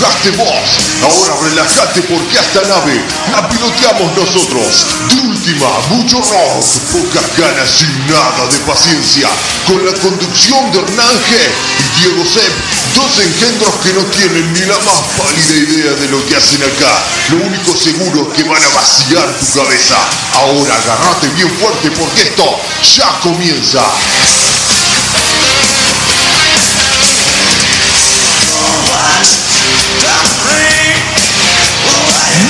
empujaste vos. Ahora relájate porque esta nave la piloteamos nosotros. De última, mucho rock, pocas ganas y nada de paciencia. Con la conducción de Hernán G y Diego Sepp, dos engendros que no tienen ni la más pálida idea de lo que hacen acá. Lo único seguro es que van a vaciar tu cabeza. Ahora agarrate bien fuerte porque esto ya comienza.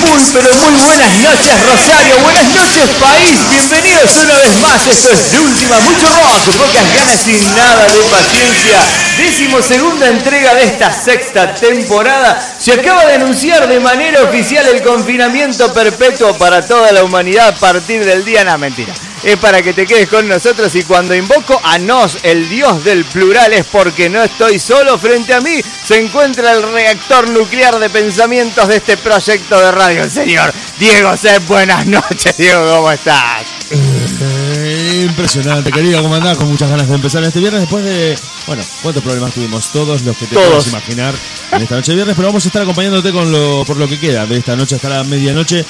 Muy pero muy buenas noches Rosario, buenas noches país, bienvenidos una vez más, esto es de última, mucho rock, pocas ganas y nada de paciencia, décimo segunda entrega de esta sexta temporada, se acaba de anunciar de manera oficial el confinamiento perpetuo para toda la humanidad a partir del día, no mentira, es para que te quedes con nosotros y cuando invoco a nos, el dios del plural, es porque no estoy solo frente a mí, se encuentra el reactor nuclear de pensamientos de este proyecto de radio, el señor Diego C. Buenas noches, Diego, ¿cómo estás? Eh, impresionante, querido, ¿cómo andás? Con muchas ganas de empezar este viernes después de, bueno, ¿cuántos problemas tuvimos? Todos los que te Todos. puedas imaginar en esta noche de viernes, pero vamos a estar acompañándote con lo, por lo que queda de esta noche hasta la medianoche.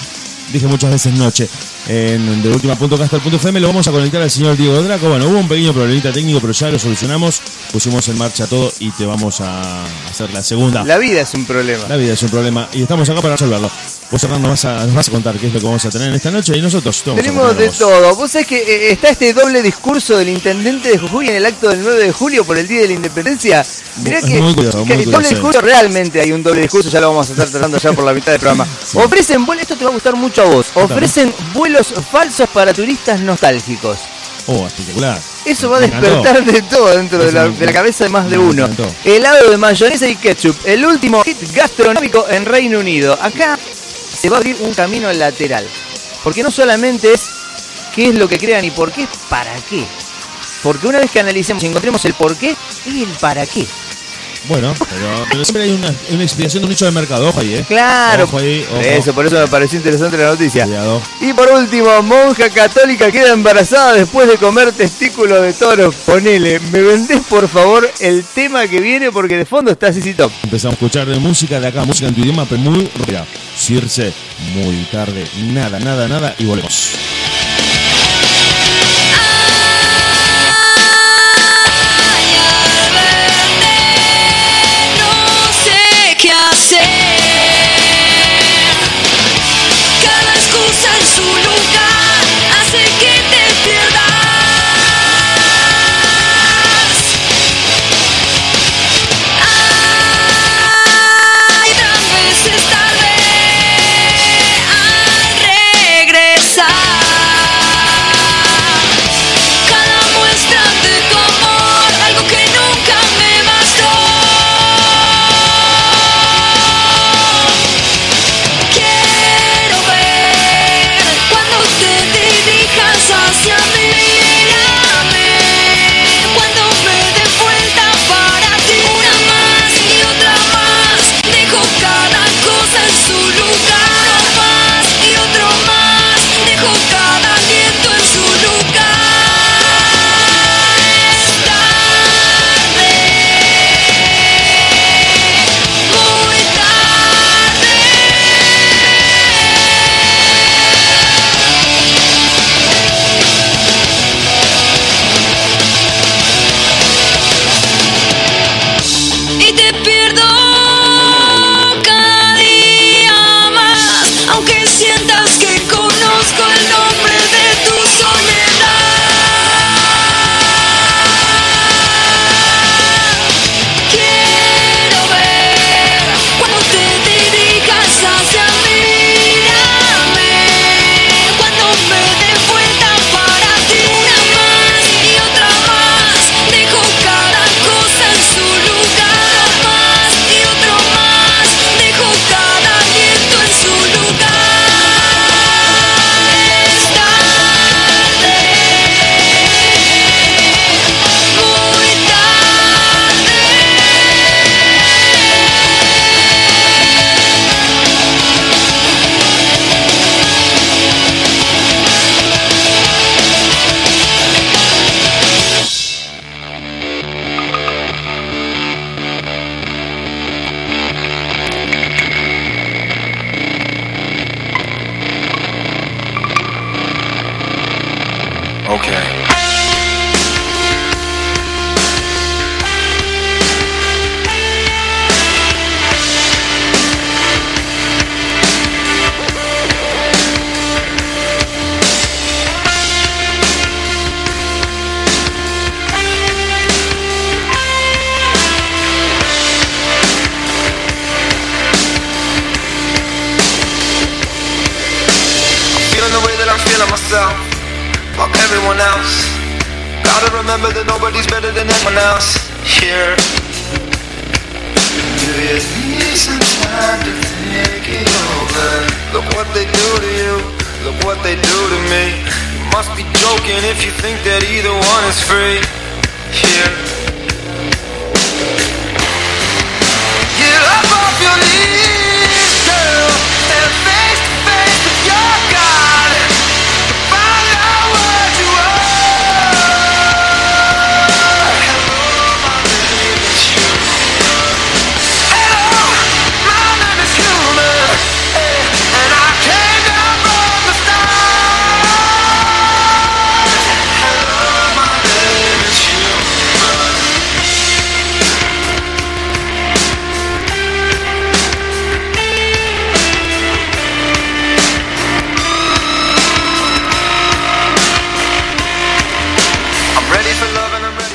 Dije muchas veces noche. En de última.caster.fm lo vamos a conectar al señor Diego Draco. Bueno, hubo un pequeño problemita técnico, pero ya lo solucionamos. Pusimos en marcha todo y te vamos a hacer la segunda. La vida es un problema. La vida es un problema y estamos acá para resolverlo. Vos, Hernán, nos vas, a, nos vas a contar qué es lo que vamos a tener en esta noche y nosotros Tenemos de todo. Vos sabés que eh, está este doble discurso del intendente de Jujuy en el acto del 9 de julio por el Día de la Independencia. Mirá que, muy que muy doble discurso, realmente hay un doble discurso, ya lo vamos a estar tratando ya por la mitad del programa. Ofrecen vuelos, esto te va a gustar mucho a vos, ofrecen vuelos falsos para turistas nostálgicos. Oh, espectacular. Eso va a despertar de todo dentro de la, de la cabeza de más de uno. Helado de mayonesa y ketchup, el último hit gastronómico en Reino Unido. Acá se va a abrir un camino lateral. Porque no solamente es qué es lo que crean y por qué, para qué. Porque una vez que analicemos y encontremos el por qué, y el para qué. Bueno, pero, pero siempre hay una, una explicación de un nicho de mercado. Ojo ahí, ¿eh? Claro, Ojo ahí, ojo. eso, por eso me pareció interesante la noticia. Cuidado. Y por último, monja católica queda embarazada después de comer testículo de toro. Ponele, me vendés por favor el tema que viene porque de fondo está así Top. Empezamos a escuchar de música de acá, música en tu idioma, pero muy rápida. Circe, muy tarde, nada, nada, nada, y volvemos.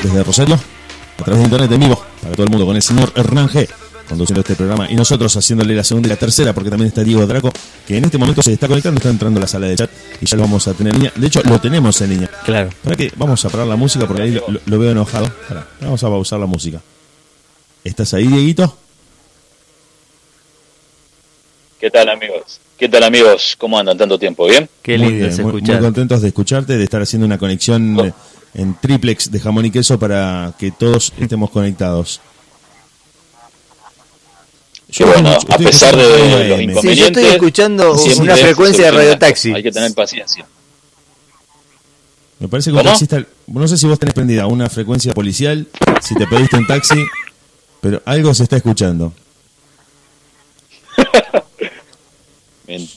Desde Rosario, a través de internet en vivo, para todo el mundo, con el señor Hernán G. Conduciendo este programa y nosotros haciéndole la segunda y la tercera, porque también está Diego Draco, que en este momento se está conectando, está entrando a la sala de chat y ya lo vamos a tener en línea. De hecho, lo tenemos en línea. Claro. ¿Para qué? Vamos a parar la música porque ahí lo, veo enojado. Pará, vamos a pausar la música. ¿Estás ahí, Dieguito? ¿Qué tal amigos? ¿Qué tal amigos? ¿Cómo andan tanto tiempo? ¿Bien? Qué muy lindo bien, es muy, muy contentos de escucharte, de estar haciendo una conexión en triplex de jamón y queso para que todos estemos conectados. Qué bueno, escucho- a estoy pesar de los AM. inconvenientes. Sí, yo estoy escuchando siempre una frecuencia de. Radio Taxi. Hay que tener paciencia. Me parece que un taxista, no sé si vos tenés prendida una frecuencia policial, si te pediste un taxi, pero algo se está escuchando.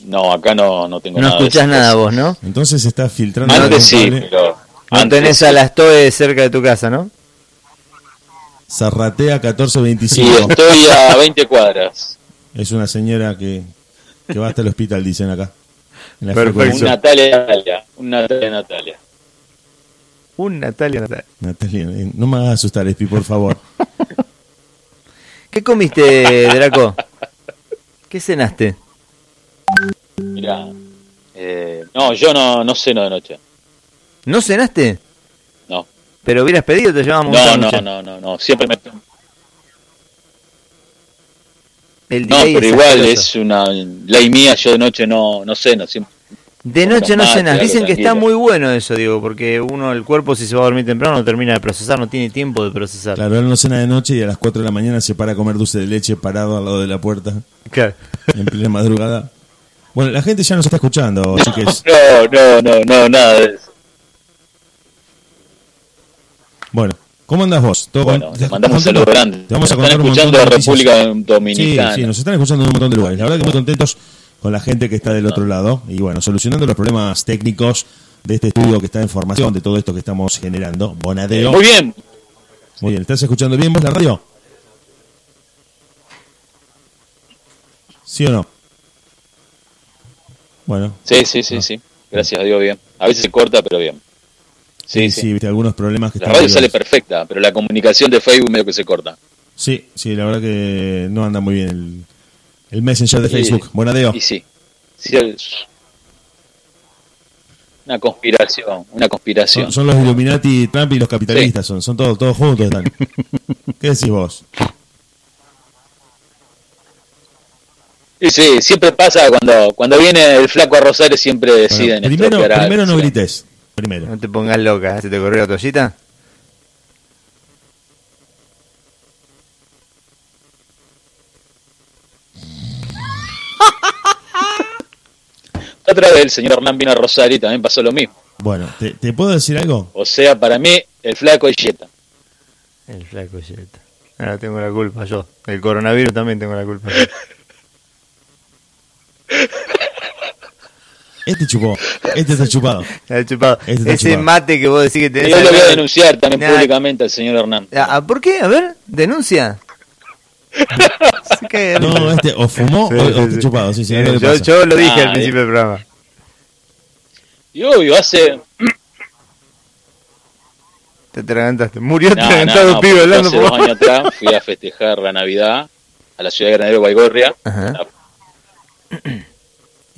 No, acá no, no tengo No nada. de escuchás nada vos, ¿no? Entonces se está filtrando. Antes sí, pero. No antes tenés sí. a las TOE cerca de tu casa, ¿no? Zarratea Sí, 1425. estoy a 20 cuadras. Es una señora que, que va hasta el hospital, dicen acá. En la Perfecto. Un. Natalia Natalia. Un Natalia Natalia. Un Natalia, Natalia. Natalia, eh, no me hagas asustar, Espi, por favor. ¿Qué comiste, Draco? ¿Qué cenaste? Mirá. Eh, no, yo no, no ceno de noche. ¿No cenaste? No. Pero hubieras pedido, te llevamos un No, sándwich. no, no, no, no. Siempre me. El No, pero es igual es una ley mía. Yo de noche no, no ceno. Siempre. De noche no cenas. Dicen que está muy bueno eso, digo, porque uno, el cuerpo, si se va a dormir temprano, no termina de procesar, no tiene tiempo de procesar. Claro, él no cena de noche y a las 4 de la mañana se para a comer dulce de leche parado al lado de la puerta Claro. en plena madrugada. Bueno, la gente ya nos está escuchando, chiques. No, no, no, no, nada de eso. Bueno, ¿cómo andas vos? ¿Todo Bueno, te mandamos un saludo grande. Te vamos a contar están escuchando de. República Dominicana. Sí, sí, nos están escuchando en un montón de lugares. La verdad que muy contentos con la gente que está del otro lado y bueno, solucionando los problemas técnicos de este estudio que está en formación, de todo esto que estamos generando. Bonadeo. Muy bien. Muy bien, ¿estás escuchando bien vos la radio? ¿Sí o no? Bueno, Sí, sí, sí, sí. Gracias a Dios, bien. A veces se corta, pero bien. Sí, sí, sí. viste, algunos problemas que La están radio sale perfecta, pero la comunicación de Facebook medio que se corta. Sí, sí, la verdad que no anda muy bien el, el Messenger de Y- Facebook. Bonadeo. Y sí. Sí, es una conspiración, una conspiración. Son, son los Illuminati, Trump y los capitalistas, son, son todos, todos juntos están. ¿Qué decís vos? Y sí, siempre pasa cuando cuando viene el flaco a Rosario siempre Bueno, deciden primero estropear algo, primero no sí. grites. Primero. No te pongas loca, ¿eh? ¿se te corrió la toallita? Otra vez el señor Hernán vino a Rosario y también pasó lo mismo. Bueno, ¿te, te puedo decir algo? O sea, para mí, el flaco es Jetta. El flaco Jetta. Ahora tengo la culpa yo. El coronavirus también tengo la culpa yo. Este chupó. Este está chupado. Está chupado. Este está Ese chupado. mate que vos decís que tenés. Yo lo voy a denunciar también Nah. públicamente al señor Hernán. Ah, ¿Por qué? A ver, denuncia. No, este o fumó Sí, o, o sí, está sí. chupado. Sí, sí, Eh, yo, pasa. yo lo dije Ah, al principio del programa. Y obvio, hace... Te atragantaste. Murió No, atragantado no, un pibe hablando hace dos años atrás fui a festejar la Navidad a la ciudad de Granadero Guaygorria. Ajá.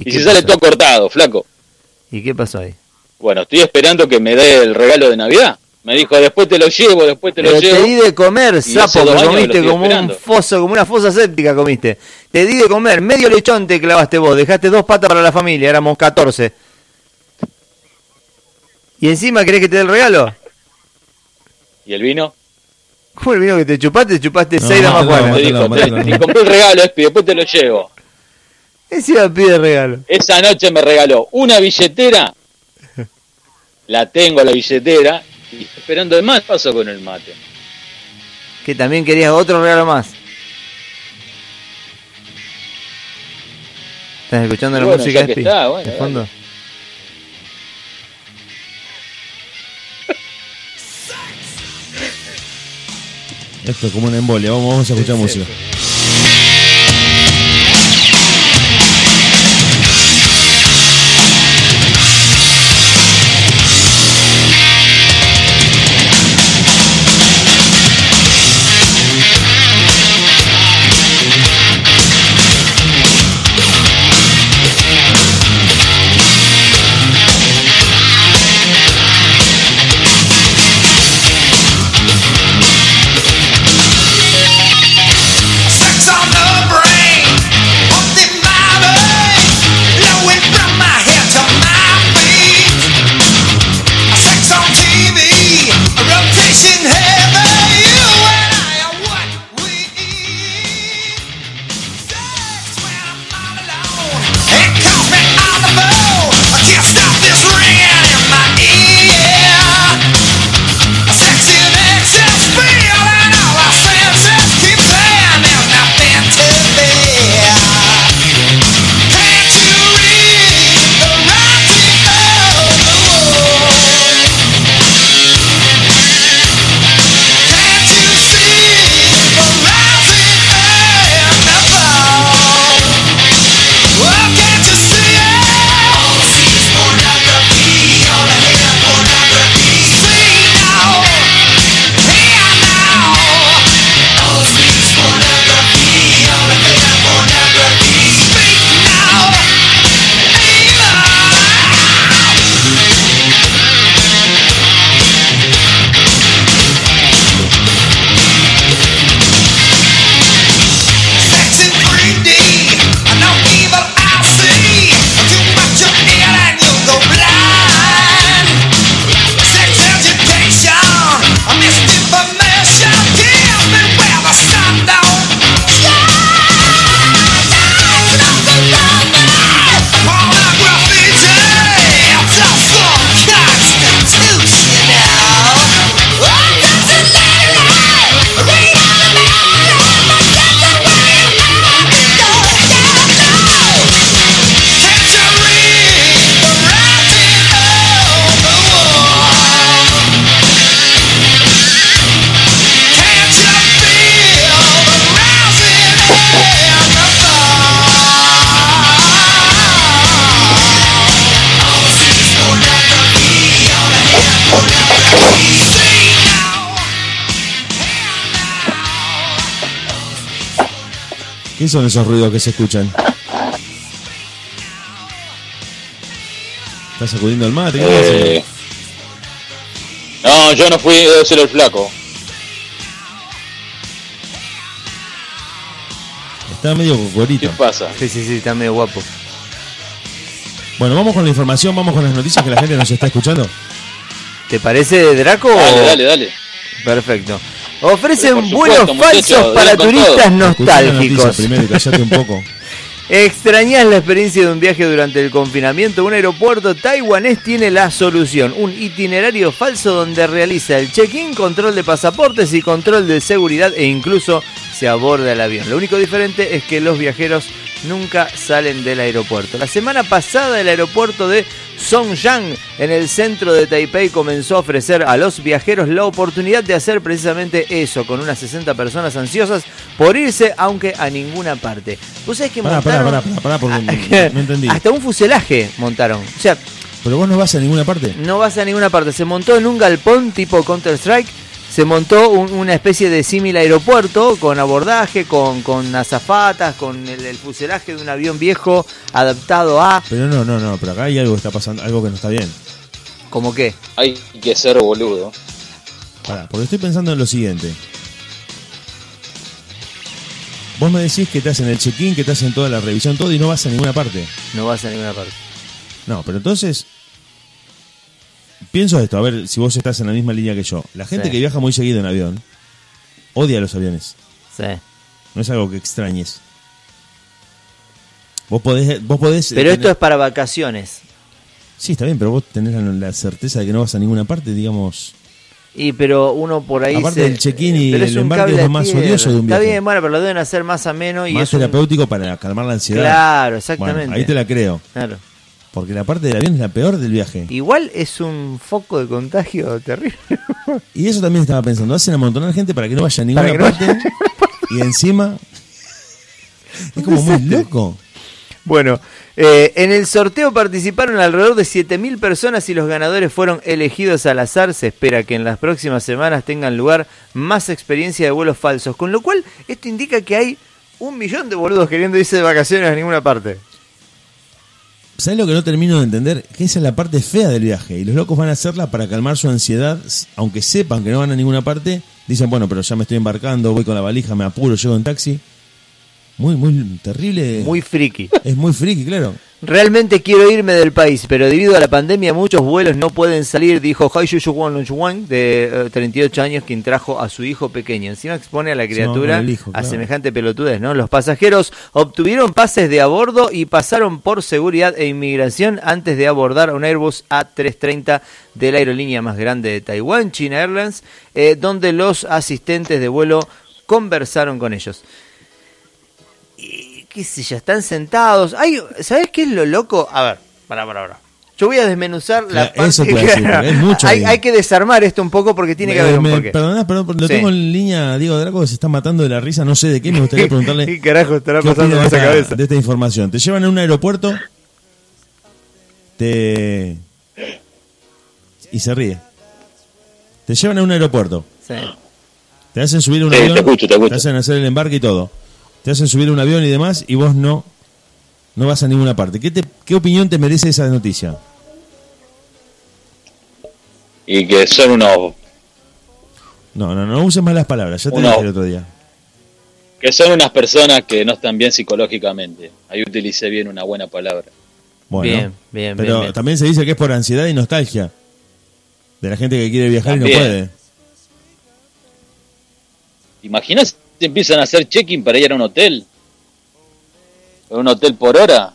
Y, qué se sale pasó? todo cortado, flaco. ¿Y qué pasó ahí? Bueno, estoy esperando que me dé el regalo de Navidad. Me dijo, después te lo llevo, después te lo Pero te llevo. di de comer, sapo, que comiste como esperando. un foso, como una fosa séptica comiste. Te di de comer, medio lechón te clavaste vos, dejaste dos patas para la familia, éramos 14. ¿Y encima querés que te dé el regalo? ¿Y el vino? ¿Cómo el vino que te chupaste? Chupaste No, seis damas mátalo, Juanas. Me dijo, te, te compré el regalo, Espi, después te lo llevo. Encima pide regalo. Esa noche me regaló una billetera. La tengo la billetera. Y esperando el más paso con el mate. Que también querías otro regalo más. ¿Estás escuchando la Bueno, música, Espi? está, bueno, de fondo. Esto es como una embolia. Vamos, vamos a escuchar música. ¿Qué son esos ruidos que se escuchan? ¿Estás sacudiendo el mate? ¿Qué? Eh, no, yo no fui, debe ser el flaco. Está medio ¿Qué cocorito. pasa? Sí, sí, sí, está medio guapo. Bueno, vamos con la información, vamos con las noticias que la gente nos está escuchando. ¿Te parece, Draco? Dale, dale, dale. Perfecto. Ofrecen supuesto, vuelos falsos para turistas todo. Nostálgicos. primero y callate un poco. ¿Extrañas la experiencia de un viaje durante el confinamiento? Un aeropuerto taiwanés tiene la solución. Un itinerario falso donde realiza el check-in, control de pasaportes y control de seguridad e incluso se aborda el avión. Lo único diferente es que los viajeros nunca salen del aeropuerto. La semana pasada el aeropuerto de Songyang en el centro de Taipei comenzó a ofrecer a los viajeros la oportunidad de hacer precisamente eso, con unas 60 personas ansiosas por irse, aunque a ninguna parte. ¿Vos sabés que Pará, montaron? pará, pará, pará, porque Ah, no entendí. Hasta un fuselaje montaron. O sea, Pero vos no vas a ninguna parte. no vas a ninguna parte. Se montó en un galpón tipo Counter-Strike. Se montó un- una especie de símil aeropuerto con abordaje, con, con azafatas, con el, el fuselaje de un avión viejo adaptado a. Pero no, no, no, pero acá hay algo que está pasando, algo que no está bien. ¿Cómo qué? Hay que ser boludo. Pará, porque estoy pensando en lo siguiente. Vos me decís que te hacen el check-in, que te hacen toda la revisión, todo y no vas a ninguna parte. No vas a ninguna parte. No, pero entonces. Pienso esto, a ver si vos estás en la misma línea que yo. La gente Sí. que viaja muy seguido en avión odia los aviones. Sí. No es algo que extrañes. Vos podés. Vos podés Pero esto tener- es para vacaciones. Sí, está bien, pero vos tenés la, certeza de que no vas a ninguna parte, digamos. Y pero uno por ahí Aparte se- del check-in y el un embarque es lo más tierra. odioso de un Está viaje. bien, bueno, pero lo deben hacer más ameno y más es un- terapéutico para calmar la ansiedad. Claro, exactamente. Bueno, ahí te la creo. Claro. Porque la parte del avión es la peor del viaje. Igual es un foco de contagio terrible. Y eso también estaba pensando. Hacen amontonar gente para que no vaya a ninguna no parte. y encima. Es como muy loco. Bueno, eh, en el sorteo participaron alrededor de 7.000 personas y los ganadores fueron elegidos al azar. Se espera que en las próximas semanas tengan lugar más experiencia de vuelos falsos. Con lo cual, esto indica que hay un millón de boludos queriendo irse de vacaciones a ninguna parte. ¿Sabes lo que no termino de entender? Que esa es la parte fea del viaje. Y los locos van a hacerla para calmar su ansiedad. Aunque sepan que no van a ninguna parte. Dicen, bueno, pero ya me estoy embarcando, voy con la valija, me apuro, llego en taxi. Muy, muy terrible. Muy friki. Es muy friki, claro. Realmente quiero irme del país, pero debido a la pandemia muchos vuelos no pueden salir, dijo Hai Yu Wan Wan, de eh, 38 años, quien trajo a su hijo pequeño. Encima expone a la criatura hijo, a claro. semejante pelotudez, ¿no? Los pasajeros obtuvieron pases de a bordo y pasaron por seguridad e inmigración antes de abordar un Airbus A330 de la aerolínea más grande de Taiwán, China Airlines, eh, donde los asistentes de vuelo conversaron con ellos qué sé yo, están sentados. Hay, ¿Sabes qué es lo loco? A ver, para, para, para. Yo voy a desmenuzar la Claro, eso decir, es mucho hay, que desarmar esto un poco porque tiene que haber un me- porqué. Perdonás, perdón, lo Sí. tengo en línea a Diego Draco que se está matando de la risa, no sé de qué, me gustaría preguntarle ¿Qué carajo estará qué pasando en de esa esta, cabeza? de esta información. Te llevan a un aeropuerto te y se ríe. Te llevan a un aeropuerto, Sí. te hacen subir a un Sí, avión, te escucho, te escucho. hacen hacer el embarque y todo. Te hacen subir a un avión y demás y vos no no vas a ninguna parte. ¿Qué, te, qué opinión te merece esa noticia? Y que son unos No, no, no uses más las palabras, ya te Uno. dije el otro día. que son unas personas que no están bien psicológicamente. Ahí utilicé bien una buena palabra. Bueno, Bien, bien, pero bien, bien. también se dice que es por ansiedad y nostalgia de la gente que quiere viajar y no puede. ¿Imaginas empiezan a hacer check-in para ir a un hotel? ¿A un hotel por hora?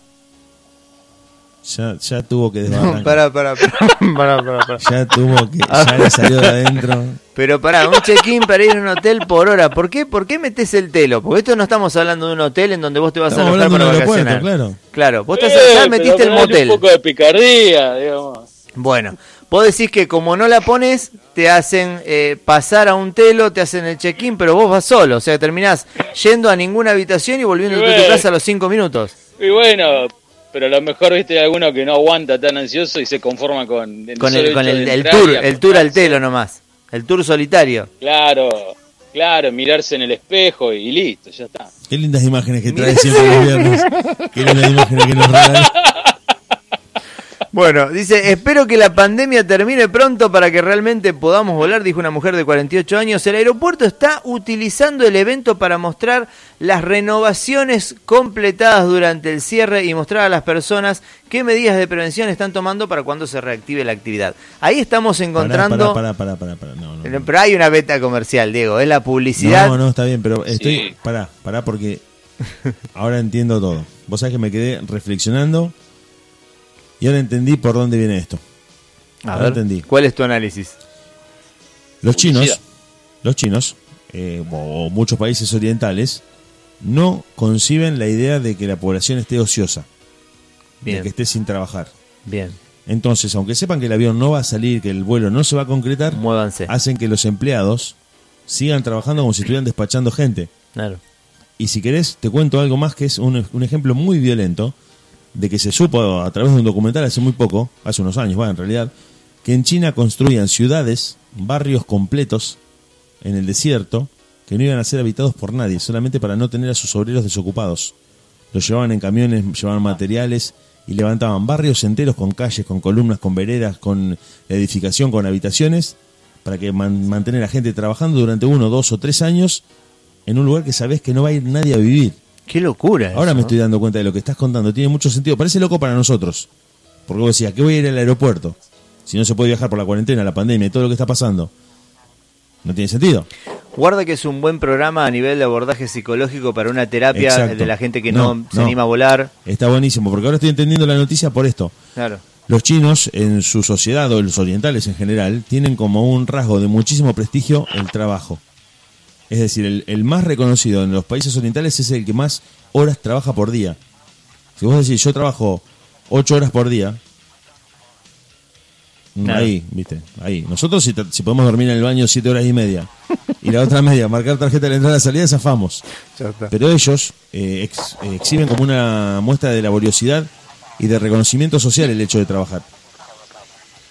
Ya, ya tuvo que No, desbarrancar. pará, pará, pará, pará, pará, pará. Ya tuvo que, ya le salió de adentro. Pero pará, un check-in para ir a un hotel por hora. ¿Por qué? ¿Por qué metes el telo? Porque esto no estamos hablando de un hotel en donde vos te vas Estamos a alojar para vacacionar. claro. Claro, vos estás, Eh, metiste el motel. Un poco de picardía, digamos. Bueno, vos decís que como no la pones, te hacen eh, pasar a un telo, te hacen el check-in, pero vos vas solo. O sea, terminás yendo a ninguna habitación y volviendo Y a tu casa a los cinco minutos. Y bueno, pero a lo mejor viste alguno que no aguanta tan ansioso y se conforma con, Con el, con el, de el tour, el tour al telo nomás. El tour solitario. Claro, claro, mirarse en el espejo y listo, ya está. Qué lindas imágenes que trae siempre los viernes. Qué lindas imágenes que nos regala. Bueno, dice, espero que la pandemia termine pronto para que realmente podamos volar, dijo una mujer de 48 años. El aeropuerto está utilizando el evento para mostrar las renovaciones completadas durante el cierre y mostrar a las personas qué medidas de prevención están tomando para cuando se reactive la actividad. Ahí estamos encontrando... Pará, pará, pará, pará, pará. No, no, no. Pero hay una beta comercial, Diego, es la publicidad. No, no, está bien, pero estoy. Sí. Pará, pará, porque ahora entiendo todo. Vos sabés que me quedé reflexionando y ahora entendí por dónde viene esto. A ahora ver, entendí. ¿cuál es tu análisis? Los chinos, los chinos, eh, o muchos países orientales, no conciben la idea de que la población esté ociosa, de Bien, que esté sin trabajar. bien, Entonces, aunque sepan que el avión no va a salir, que el vuelo no se va a concretar, muévanse. hacen que los empleados sigan trabajando como si estuvieran despachando gente. Claro. Y si querés, te cuento algo más que es un, un ejemplo muy violento de que se supo a través de un documental hace muy poco, hace unos años, bueno, en realidad, que en China construían ciudades, barrios completos en el desierto que no iban a ser habitados por nadie, solamente para no tener a sus obreros desocupados. Los llevaban en camiones, llevaban materiales y levantaban barrios enteros con calles, con columnas, con veredas, con edificación, con habitaciones, para que man- mantener a gente trabajando durante uno, dos o tres años en un lugar que sabés que no va a ir nadie a vivir. Qué locura. Ahora eso, me ¿no? estoy dando cuenta de lo que estás contando. Tiene mucho sentido. Parece loco para nosotros. Porque vos decías, ¿qué voy a ir al aeropuerto? Si no se puede viajar por la cuarentena, la pandemia y todo lo que está pasando. No tiene sentido. Guarda que es un buen programa a nivel de abordaje psicológico para una terapia Exacto. de la gente que no, No, se no. anima a volar. Está buenísimo, porque ahora estoy entendiendo la noticia por esto. Claro. Los chinos, en su sociedad, o los orientales en general, tienen como un rasgo de muchísimo prestigio el trabajo. Es decir, el, el más reconocido en los países orientales es el que más horas trabaja por día. Si vos decís, yo trabajo ocho horas por día, mm, Claro. ahí, viste, ahí. Nosotros si, podemos dormir en el baño siete horas y media, y la otra media, marcar tarjeta de entrada y salida, zafamos. Pero ellos eh, ex- eh, exhiben como una muestra de laboriosidad y de reconocimiento social el hecho de trabajar.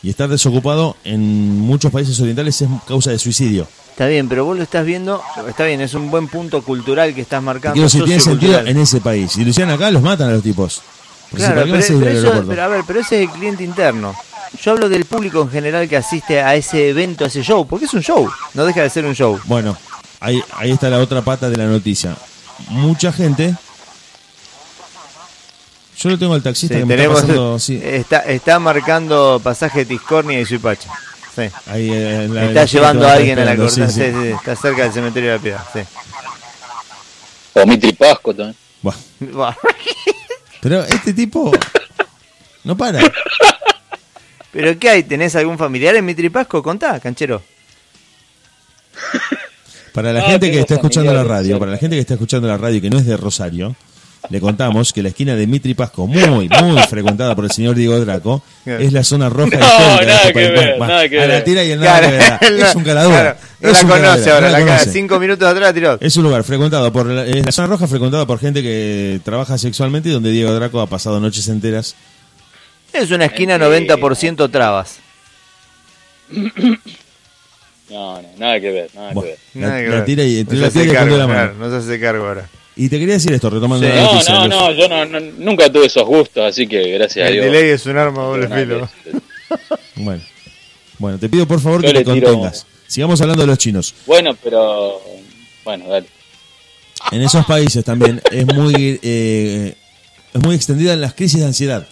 Y estar desocupado en muchos países orientales es causa de suicidio. Está bien, pero vos lo estás viendo, está bien, es un buen punto cultural que estás marcando. quiero decir, tiene sentido en ese país. Si lo hicieran acá, los matan a los tipos. Si Claro, pero, pero eso- pero a ver, pero ese es el cliente interno. Yo hablo del público en general que asiste a ese evento, a ese show, porque es un show, no deja de ser un show. Bueno, ahí, ahí está la otra pata de la noticia. Mucha gente. Yo lo tengo al taxista Sí, que me tenemos- está pasando. sí, está, está marcando pasaje de Tiscornia y Suipacha. Sí. ahí, eh, la- Está la- llevando a alguien a la cortada. sí, Sí, sí. sí, está cerca del cementerio de la piedad. Sí. O Mitri Pasco también. Buah, Buah. Pero este tipo. No para. ¿Pero qué hay? ¿Tenés algún familiar en Mitri Pasco? Contá, canchero. Para la No, gente que está escuchando la radio, para la gente que está escuchando la radio y que no es de Rosario, le contamos que la esquina de Mitri Pasco, muy, muy frecuentada por el señor Diego Draco, es la zona roja No, histórica de nada este que ver, Bueno, nada que a la ver. tira y el nada que ver. Es un caladura. Claro, no la conoce ahora, no la la cara, cinco minutos atrás tiró. Es un lugar frecuentado por la, es la zona roja frecuentada por gente que trabaja sexualmente y donde Diego Draco ha pasado noches enteras. Es una esquina 90% trabas. No, no, nada que ver, nada que ver. la, Nada que la ver. tira y, No la tira y cargo, la mano. claro, no se hace cargo ahora. Y te quería decir esto, retomando Sí, la no, noticia. no, los- no, yo no, no- nunca tuve esos gustos, así que gracias a El Dios. delay es un arma a doble filo. Bueno. bueno, te pido por favor Yo que le te tiro- contengas. Sigamos hablando de los chinos. Bueno, pero. Bueno, dale. En esos países también es muy eh, es muy extendida las crisis de ansiedad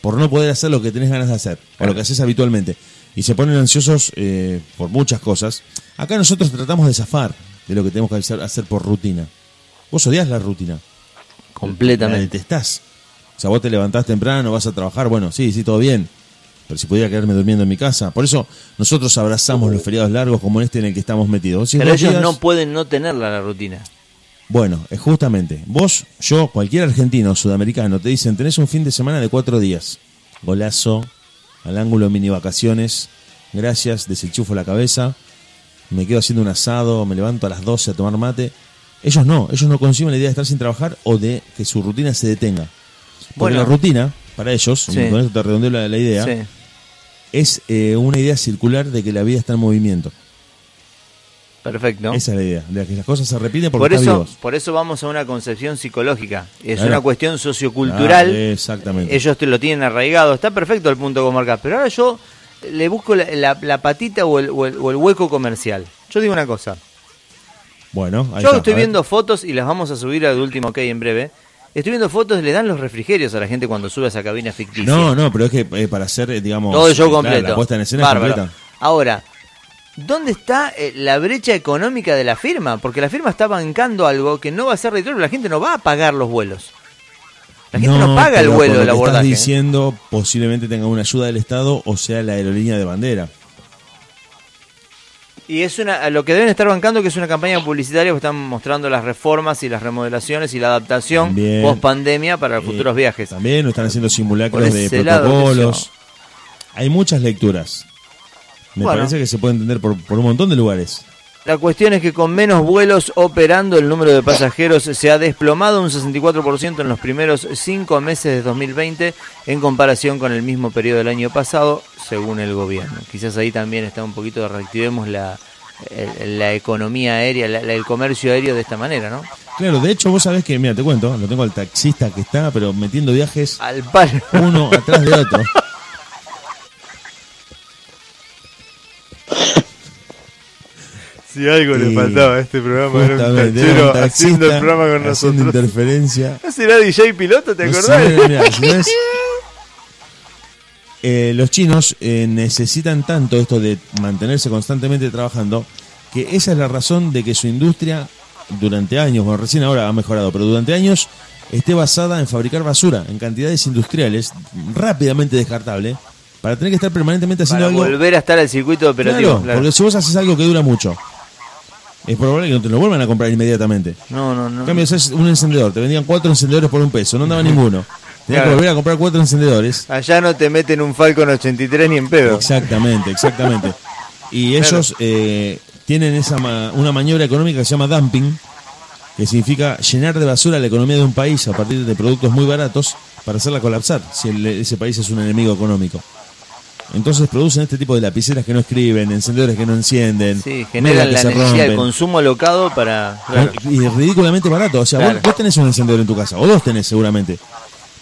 por no poder hacer lo que tenés ganas de hacer o lo que haces habitualmente y se ponen ansiosos eh, por muchas cosas. Acá nosotros tratamos de zafar de lo que tenemos que hacer por rutina. Vos odias la rutina. La Completamente. detestás. O sea, vos te levantás temprano, vas a trabajar, bueno, sí, sí, todo bien. Pero si pudiera quedarme durmiendo en mi casa. Por eso nosotros abrazamos los feriados largos como este en el que estamos metidos. Pero ellos días- no pueden no tenerla la rutina. bueno, es justamente, vos, yo, cualquier argentino o sudamericano te dicen, tenés un fin de semana de cuatro días. Golazo, al ángulo mini vacaciones, gracias, desenchufo la cabeza, me quedo haciendo un asado, me levanto a las 12 a tomar mate. Ellos no, ellos no conciben la idea de estar sin trabajar o de que su rutina se detenga. Porque Bueno. la rutina, para ellos, Sí. con esto te redondeo la, la idea, Sí. es eh, una idea circular de que la vida está en movimiento. Perfecto. Esa es la idea, de que las cosas se repiten porque Por están eso, vivos. por eso vamos a una concepción psicológica. Es Claro. una cuestión sociocultural. Ah, exactamente. Ellos te lo tienen arraigado. Está perfecto el punto que marcas. Pero ahora yo le busco la, la- la patita o el, o el- o el hueco comercial. Yo digo una cosa. Bueno, ahí Yo está, estoy viendo fotos y las vamos a subir al último ok en breve. Estoy viendo fotos, le dan los refrigerios a la gente cuando sube a esa cabina ficticia. No, no, pero es que eh, para hacer, eh, digamos. Todo el show claro, completo. la puesta en escena Bárbaro. completa. Ahora, ¿dónde está eh, la brecha económica de la firma? Porque la firma está bancando algo que no va a ser retorno. La gente no va a pagar los vuelos. La gente no, paga el vuelo lo que abordaje. ¿eh? Estás diciendo posiblemente tenga una ayuda del Estado o sea la aerolínea de bandera. Y es una, lo que deben estar bancando que es una campaña publicitaria que están mostrando las reformas y las remodelaciones y la adaptación Bien. post pandemia para los Eh, futuros viajes. También están haciendo simulacros de protocolos. Hay muchas lecturas. Me Bueno. parece que se puede entender por, por un montón de lugares. La cuestión es que con menos vuelos operando, el número de pasajeros se ha desplomado un 64% en los primeros cinco meses de 2020 en comparación con el mismo periodo del año pasado, según el gobierno. Quizás ahí también está un poquito, reactivemos la, la economía aérea, la- la- el comercio aéreo de esta manera, ¿no? Claro, de hecho, vos sabés que, mira, te cuento, lo tengo al taxista que está, pero metiendo viajes Al palo. uno atrás de otro. Si algo le le faltaba a este programa, era un taxista haciendo interferencia. ¿No será DJ piloto, te No acordás? sé, mirá, si no es- Eh, los chinos eh, necesitan tanto esto de mantenerse constantemente trabajando que esa es la razón de que su industria durante años, bueno, recién ahora ha mejorado, pero durante años esté basada en fabricar basura en cantidades industriales rápidamente descartable para tener que estar permanentemente haciendo Para algo volver a estar al circuito operativo. Claro, claro. porque si vos haces algo que dura mucho, es probable que no te lo vuelvan a comprar inmediatamente. No, no, no. En cambio, haces un encendedor, te vendían cuatro encendedores por un peso, no andaba ninguno. Tenías Claro. que volver a comprar cuatro encendedores. Allá no te meten un Falcon 83 ni en pedo. Exactamente, exactamente. Y ellos eh, tienen esa ma- una maniobra económica que se llama dumping, que significa llenar de basura la economía de un país a partir de productos muy baratos para hacerla colapsar, si el- ese país es un enemigo económico. Entonces producen este tipo de lapiceras que no escriben, encendedores que no encienden, Sí, generan la se necesidad de consumo alocado para. claro. Y ridículamente barato. O sea, Claro. vos, vos tenés un encendedor en tu casa, o dos tenés seguramente.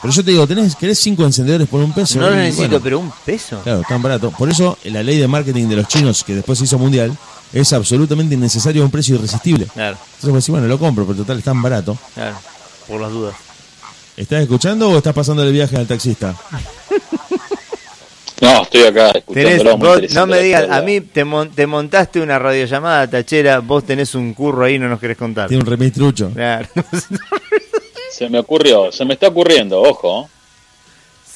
Pero yo te digo, tenés, ¿querés cinco encendedores por un peso? No lo necesito, bueno, pero un peso. Claro, tan barato. Por eso la ley de marketing de los chinos, que después se hizo mundial, es absolutamente innecesario a un precio irresistible. Claro, Entonces vos decís, bueno, lo compro, pero total es tan barato. claro. Por las dudas. ¿Estás escuchando o estás pasando el viaje al taxista? No, estoy acá escuchándolo. vos, no me digas, a mí te, mon- te montaste una radiollamada tachera, vos tenés un curro ahí y no nos querés contar. Tiene un remis trucho. Claro. Se me ocurrió, se me está ocurriendo, ojo.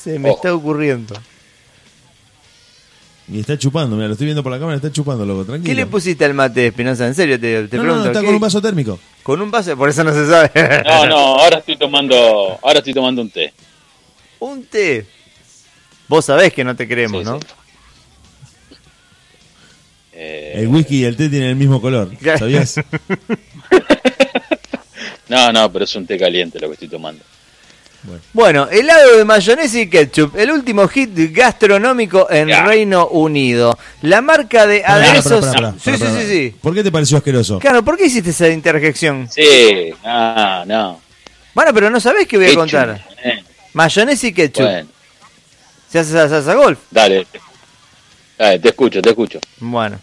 Se me Ojo. está ocurriendo. Y está chupando, mira, lo estoy viendo por la cámara, está chupando, loco, tranquilo. ¿Qué le pusiste al mate, Espinosa? En serio, te, te no, pregunto. no, está ¿qué- con un vaso térmico. Con un vaso, por eso no se sabe. No, no, ahora estoy tomando, ahora estoy tomando un té. un té. Vos sabés que no te queremos, Sí, ¿no? sí. Eh, El whisky y el té tienen el mismo color. ¿sabías? no, no, pero es un té caliente lo que estoy tomando. Bueno, helado de mayonesa y ketchup, el último hit gastronómico en Ya. Reino Unido. La marca de aderezos. pará, pará, sí, pará, sí, pará. sí, sí. ¿Por qué te pareció asqueroso? Claro, ¿por qué hiciste esa interjección? Sí, no, no. Bueno, pero no sabés qué voy a Ketchup, contar. eh. Mayonesa y ketchup. Bueno, ¿Se hace esa salsa golf? dale. Dale, te escucho, te escucho. Bueno.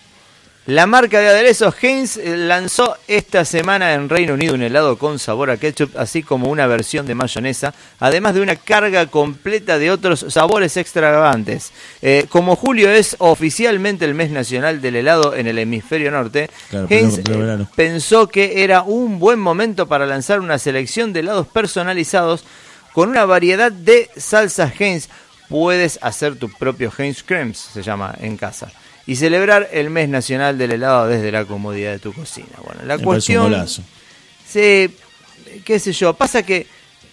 La marca de aderezos Heinz eh, lanzó esta semana en Reino Unido un helado con sabor a ketchup, así como una versión de mayonesa, además de una carga completa de otros sabores extravagantes. Eh, como julio es oficialmente el mes nacional del helado en el hemisferio norte, Claro, Heinz eh, pensó que era un buen momento para lanzar una selección de helados personalizados con una variedad de salsas Heinz. Puedes hacer tu propio Heinz Creams, se llama, en casa. Y celebrar el mes nacional del helado desde la comodidad de tu cocina. Bueno, la Me cuestión... qué sé yo, pasa que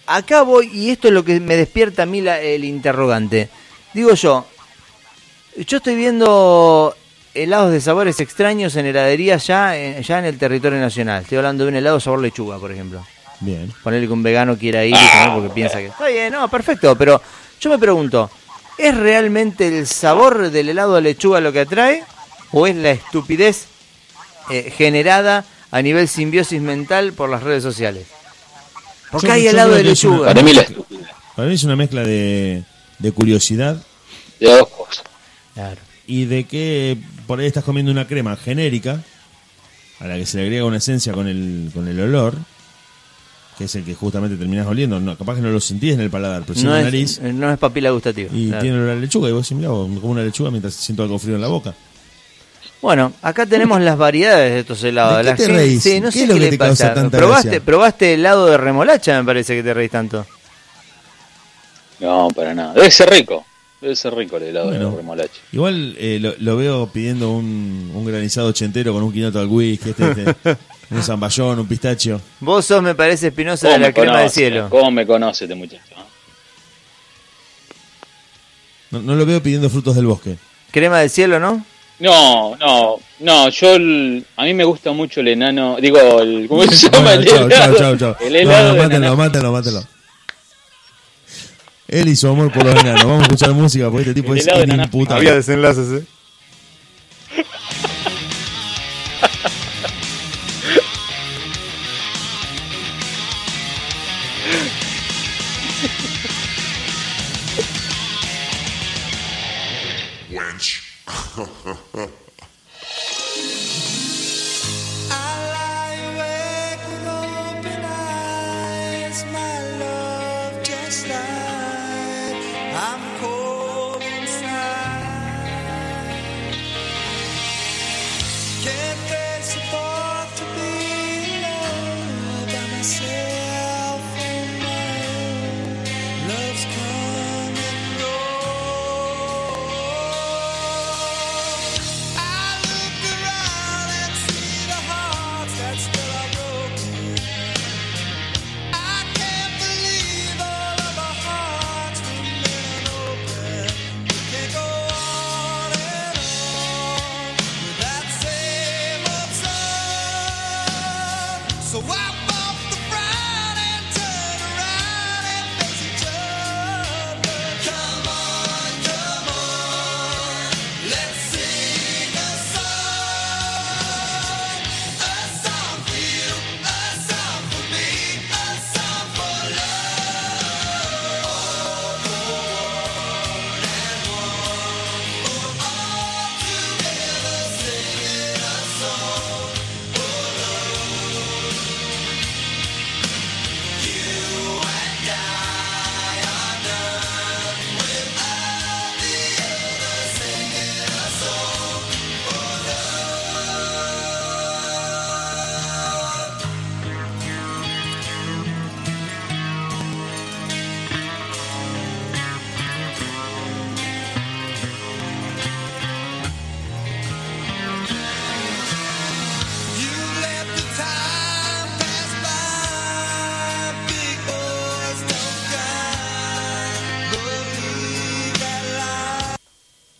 acá voy y esto es lo que me despierta a mí la- el interrogante. Digo yo, yo estoy viendo helados de sabores extraños en heladerías ya, en- ya en el territorio nacional. Estoy hablando de un helado sabor lechuga, por ejemplo. Bien. Ponerle que un vegano quiera ir y comer porque piensa que está bien, no, perfecto, pero yo me pregunto, ¿es realmente el sabor del helado de lechuga lo que atrae o es la estupidez eh, generada a nivel simbiosis mental por las redes sociales? Porque Yo- hay helado de es una- lechuga. Para mí la estupidez. Para mí es una mezcla de, de curiosidad De dos cosas. Claro. y de que por ahí estás comiendo una crema genérica a la que se le agrega una esencia con el, con el olor, que es el que justamente terminás oliendo. No, capaz que no lo sentís en el paladar, pero sí en No la es, nariz. no es papila gustativa. Y claro. tiene olor a lechuga. Y vos decís, mirá, vos, me como una lechuga mientras siento algo frío en la boca. Bueno, acá tenemos las variedades de estos helados. ¿De qué La te gente- reís? Sí, no ¿Qué sé es lo qué que le te causa pasa. tanta ¿Probaste, gracia? probaste helado de remolacha, me parece que te reís tanto. No, para nada. Debe ser rico. Debe ser rico el helado de Bueno. la remolacha. Igual eh, lo, lo veo pidiendo un, un granizado ochentero con un quinoto al whisky, este, este, un zamballón, un pistacho. Vos sos, me parece, Espinosa ¿Cómo de la crema de conoce? cielo. ¿Cómo me conoce este muchacho? No, no lo veo pidiendo frutos del bosque. Crema de cielo, ¿no? No, no, no, yo el- a mí me gusta mucho el enano, digo, el, ¿cómo se llama? Bueno, el chau, helado, chau, chau, chau. El No, helado no, de mátelo, mátelo, mátelo. Él y su amor por los enanos. Vamos a escuchar música porque este tipo El es inimputable. desenlaces, ¿eh? French.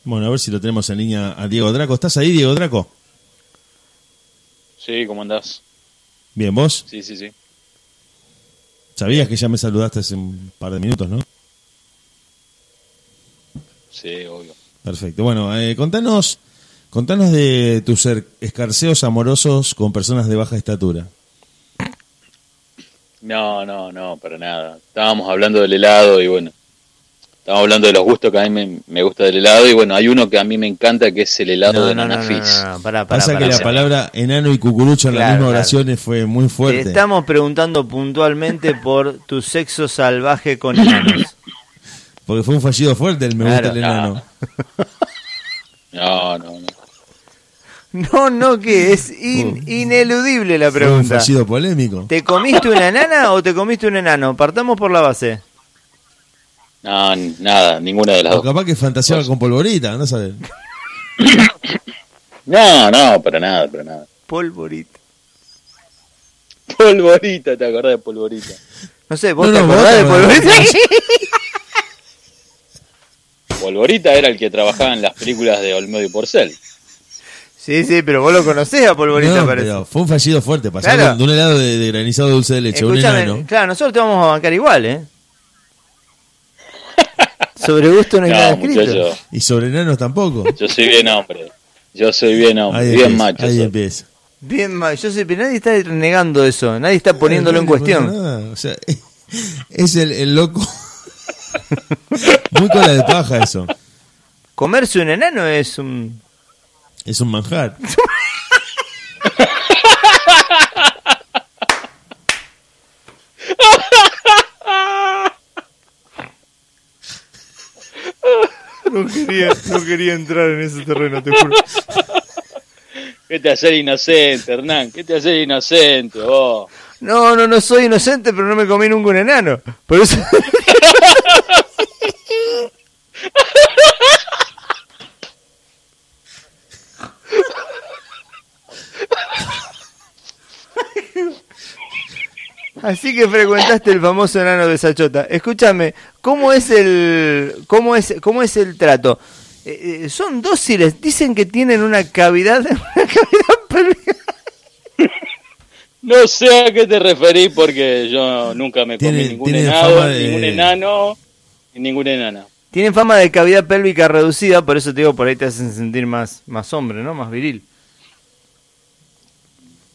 Bueno, a ver si lo tenemos en línea a Diego Draco. ¿Estás ahí, Diego Draco? Sí, ¿cómo andás? Bien, vos. Sí, sí, sí. Sabías que ya me saludaste hace un par de minutos, ¿no? Sí, obvio. Perfecto. Bueno, eh, contanos, contanos de tus er- escarceos amorosos con personas de baja estatura. No, no, no, para nada. Estábamos hablando del helado y bueno, estábamos hablando de los gustos que a mí me, me gusta del helado y bueno, hay uno que a mí me encanta que es el helado No, de no, no, no, Nanafis. no, no, pará, pará, Pasa que la palabra enano y cucurucho en la Claro, misma claro. oración fue muy Te fuerte. estamos preguntando puntualmente por tu sexo salvaje con enanos. Porque fue un fallido fuerte el me gusta Claro. el enano. No, no, no. No, no, que es in- ineludible la Fue un pregunta. fallido polémico. ¿Te comiste una enana o te comiste un enano? Partamos por la base. No, nada, ninguna de las O dos. capaz que fantaseaba con polvorita, a ver. No, no, para nada, para nada. Polvorita. Polvorita, ¿te acordás de Polvorita? No sé, ¿vos No, te no, acordás vos de polvorita? Polvorita era el que trabajaba en las películas de Olmedo y Porcel. sí, sí, pero vos lo conocés a polvorita, No, parece. pero fue un fallido fuerte. Pasar Claro. de un helado de, de granizado dulce de leche a un enano. claro, nosotros te vamos a bancar igual, ¿eh? Sobre gusto no hay nada escrito. muchacho, Y sobre enanos tampoco. yo soy bien hombre. Yo soy bien hombre, Ahí bien empieza, macho. Ahí soy. empieza. Bien, ma- yo sé, pero nadie está negando eso, nadie está poniéndolo en cuestión. nada. O sea, es el, el loco. Muy cola de paja eso. Comerse un enano es un... Es un manjar. No quería, no quería entrar en ese terreno, te juro. ¿Qué te hace inocente, Hernán? ¿Qué te hace inocente, vos? No, no, no soy inocente, pero no me comí nunca un enano. Por eso... Así que frecuentaste el famoso enano de Sachota. Escúchame, ¿cómo es el cómo es cómo es el trato? Eh, eh, son dóciles, dicen que tienen una cavidad, una cavidad pélvica. No sé a qué te referís porque yo nunca me comí ningún enano, de- ningún enano y ninguna enana. Tienen fama de cavidad pélvica reducida, por eso te digo, por ahí te hacen sentir más, más hombre, ¿no? Más viril.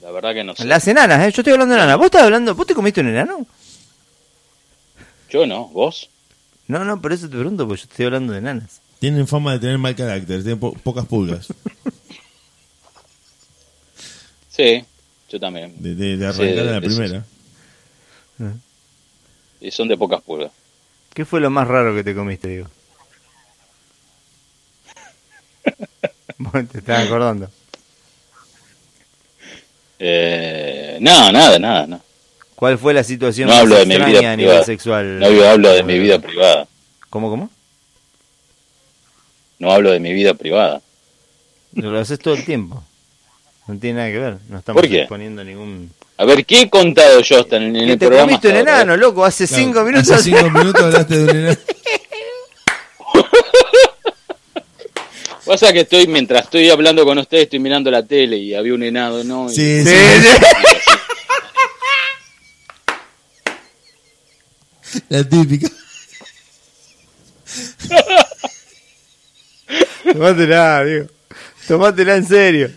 La verdad que no sé. Las enanas, ¿eh? Yo estoy hablando de enanas. ¿Vos estás hablando? ¿Vos te comiste un enano? Yo no, vos. No, no, por eso te pregunto, porque yo estoy hablando de enanas. Tienen fama de tener mal carácter, tienen po- pocas pulgas. Sí, yo también. De, de- de arrancar Sí, a la primera. Y son de pocas pulgas. ¿Qué fue lo más raro que te comiste, digo? Te estás acordando. Eh, no, nada, nada, no. ¿Cuál fue la situación No más hablo de mi vida a nivel privada. sexual? No yo hablo de mi vida privada. ¿Cómo, cómo? No hablo de mi vida privada. Lo haces todo el tiempo. No tiene nada que ver. No estamos ¿Por qué? exponiendo ningún... A ver, ¿qué he contado yo hasta en, el te programa? comiste un enano, loco, hace Claro, cinco minutos. Hace cinco minutos hablaste de un enano. Pasa que estoy, mientras estoy hablando con ustedes, estoy mirando la tele y había un enano, ¿no? Y- Sí, Sí, sí. sí. La típica. Tomátela, digo. Tomátela en serio.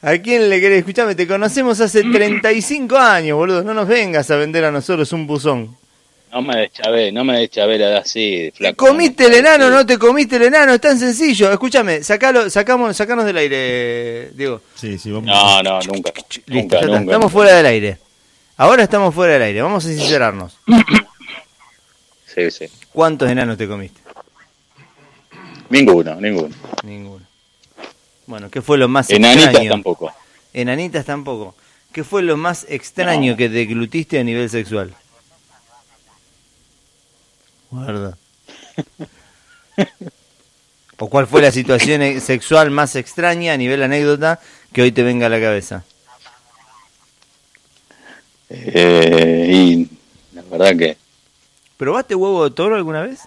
¿A quién le querés? Escuchame, te conocemos hace 35 años, boludo. No nos vengas a vender a nosotros un buzón. No me deschavé, no me deschavé la así, ¿Te flaco. comiste el enano no te comiste el enano? Es tan sencillo. Escúchame, sacalo, sacamos, sacanos del aire, Diego. Sí, sí, vamos. No, no, nunca. Listo, Nunca, ya está. nunca. Estamos fuera del aire. Ahora estamos fuera del aire. Vamos a sincerarnos. Sí, sí. ¿Cuántos enanos te comiste? Ninguno, ninguno. Ninguno. Bueno, ¿qué fue lo más Enanitas extraño? tampoco. Enanitas tampoco. ¿Qué fue lo más extraño que te glutiste a nivel sexual? Guarda. ¿O cuál fue la situación eh, sexual más extraña a nivel anécdota que hoy te venga a la cabeza? Eh, y la verdad que ¿Probaste huevo de toro alguna vez?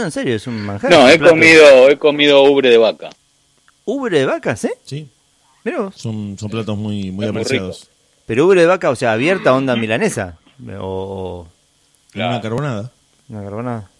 No, en serio, es un manjar. no, he plato. comido, he comido ubre de vaca. Ubre de vacas, ¿eh? Sí, Mirá vos. son, son platos muy, muy Es muy apreciados. Pero ubre de vaca, o sea, abierta onda milanesa. O, Una carbonada. una carbonada.